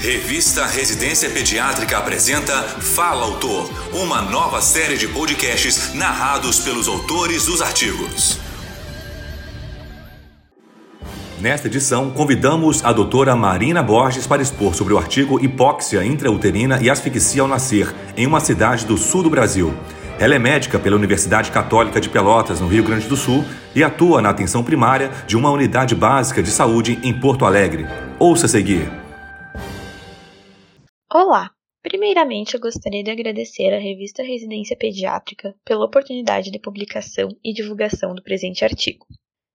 Revista Residência Pediátrica apresenta Fala Autor, uma nova série de podcasts narrados pelos autores dos artigos. Nesta edição, convidamos a doutora Marina Borges para expor sobre o artigo Hipóxia intrauterina e asfixia ao nascer, em uma cidade do sul do Brasil. Ela é médica pela Universidade Católica de Pelotas, no Rio Grande do Sul, e atua na atenção primária de uma unidade básica de saúde em Porto Alegre. Ouça seguir. Olá! Primeiramente, eu gostaria de agradecer à revista Residência Pediátrica pela oportunidade de publicação e divulgação do presente artigo.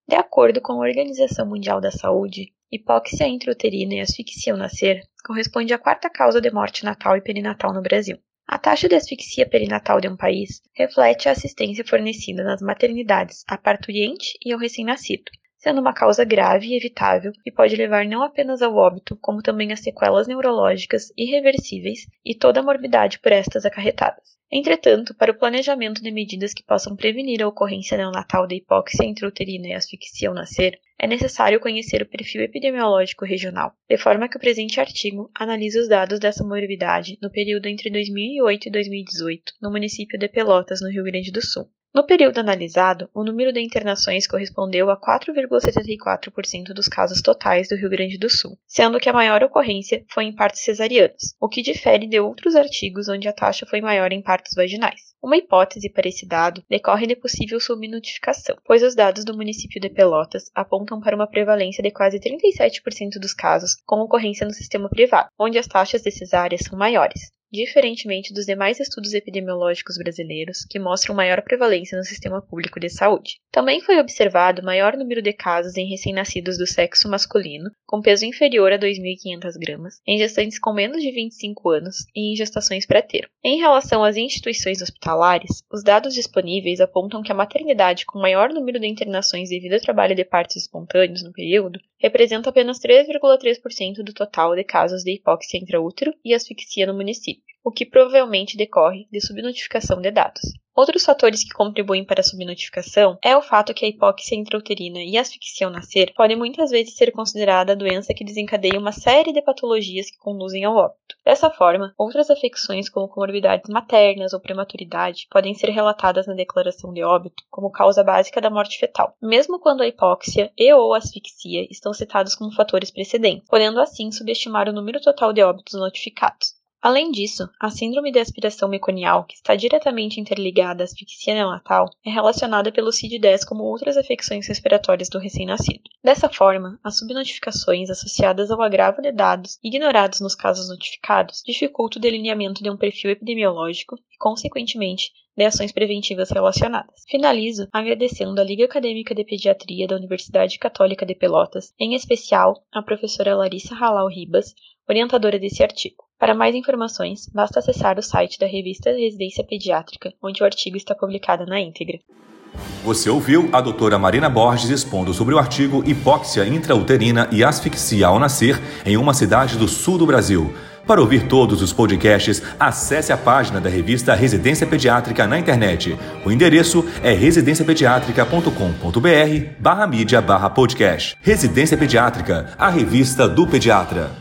De acordo com a Organização Mundial da Saúde, hipóxia intrauterina e asfixia ao nascer corresponde à quarta causa de morte natal e perinatal no Brasil. A taxa de asfixia perinatal de um país reflete a assistência fornecida nas maternidades à parturiente e ao recém-nascido, sendo uma causa grave e evitável e pode levar não apenas ao óbito, como também a sequelas neurológicas irreversíveis e toda a morbidade por estas acarretadas. Entretanto, para o planejamento de medidas que possam prevenir a ocorrência neonatal de hipóxia intrauterina e asfixia ao nascer, é necessário conhecer o perfil epidemiológico regional, de forma que o presente artigo analisa os dados dessa morbidade no período entre 2008 e 2018 no município de Pelotas, no Rio Grande do Sul. No período analisado, o número de internações correspondeu a 4,74% dos casos totais do Rio Grande do Sul, sendo que a maior ocorrência foi em partos cesarianos, o que difere de outros artigos onde a taxa foi maior em partos vaginais. Uma hipótese para esse dado decorre de possível subnotificação, pois os dados do município de Pelotas apontam para uma prevalência de quase 37% dos casos com ocorrência no sistema privado, onde as taxas de cesáreas são maiores diferentemente dos demais estudos epidemiológicos brasileiros, que mostram maior prevalência no sistema público de saúde. Também foi observado maior número de casos em recém-nascidos do sexo masculino, com peso inferior a 2.500 gramas, em gestantes com menos de 25 anos e em gestações pré-termo. Em relação às instituições hospitalares, os dados disponíveis apontam que a maternidade com maior número de internações devido ao trabalho de partos espontâneos no período representa apenas 3,3% do total de casos de hipóxia intraútero e asfixia no município, o que provavelmente decorre de subnotificação de dados. Outros fatores que contribuem para a subnotificação é o fato que a hipóxia intrauterina e a asfixia ao nascer podem muitas vezes ser considerada a doença que desencadeia uma série de patologias que conduzem ao óbito. Dessa forma, outras afecções como comorbidades maternas ou prematuridade podem ser relatadas na declaração de óbito como causa básica da morte fetal, mesmo quando a hipóxia e ou asfixia estão citados como fatores precedentes, podendo assim subestimar o número total de óbitos notificados. Além disso, a síndrome de aspiração meconial, que está diretamente interligada à asfixia neonatal, é relacionada pelo CID-10 como outras afecções respiratórias do recém-nascido. Dessa forma, as subnotificações associadas ao agravo de dados ignorados nos casos notificados dificultam o delineamento de um perfil epidemiológico e, consequentemente, de ações preventivas relacionadas. Finalizo agradecendo à Liga Acadêmica de Pediatria da Universidade Católica de Pelotas, em especial à professora Larissa Halal Ribas, orientadora desse artigo. Para mais informações, basta acessar o site da revista Residência Pediátrica, onde o artigo está publicado na íntegra. Você ouviu a doutora Marina Borges expondo sobre o artigo Hipóxia intrauterina e asfixia ao nascer em uma cidade do sul do Brasil. Para ouvir todos os podcasts, acesse a página da revista Residência Pediátrica na internet. O endereço é residenciapediatrica.com.br barra mídia barra podcast. Residência Pediátrica, a revista do pediatra.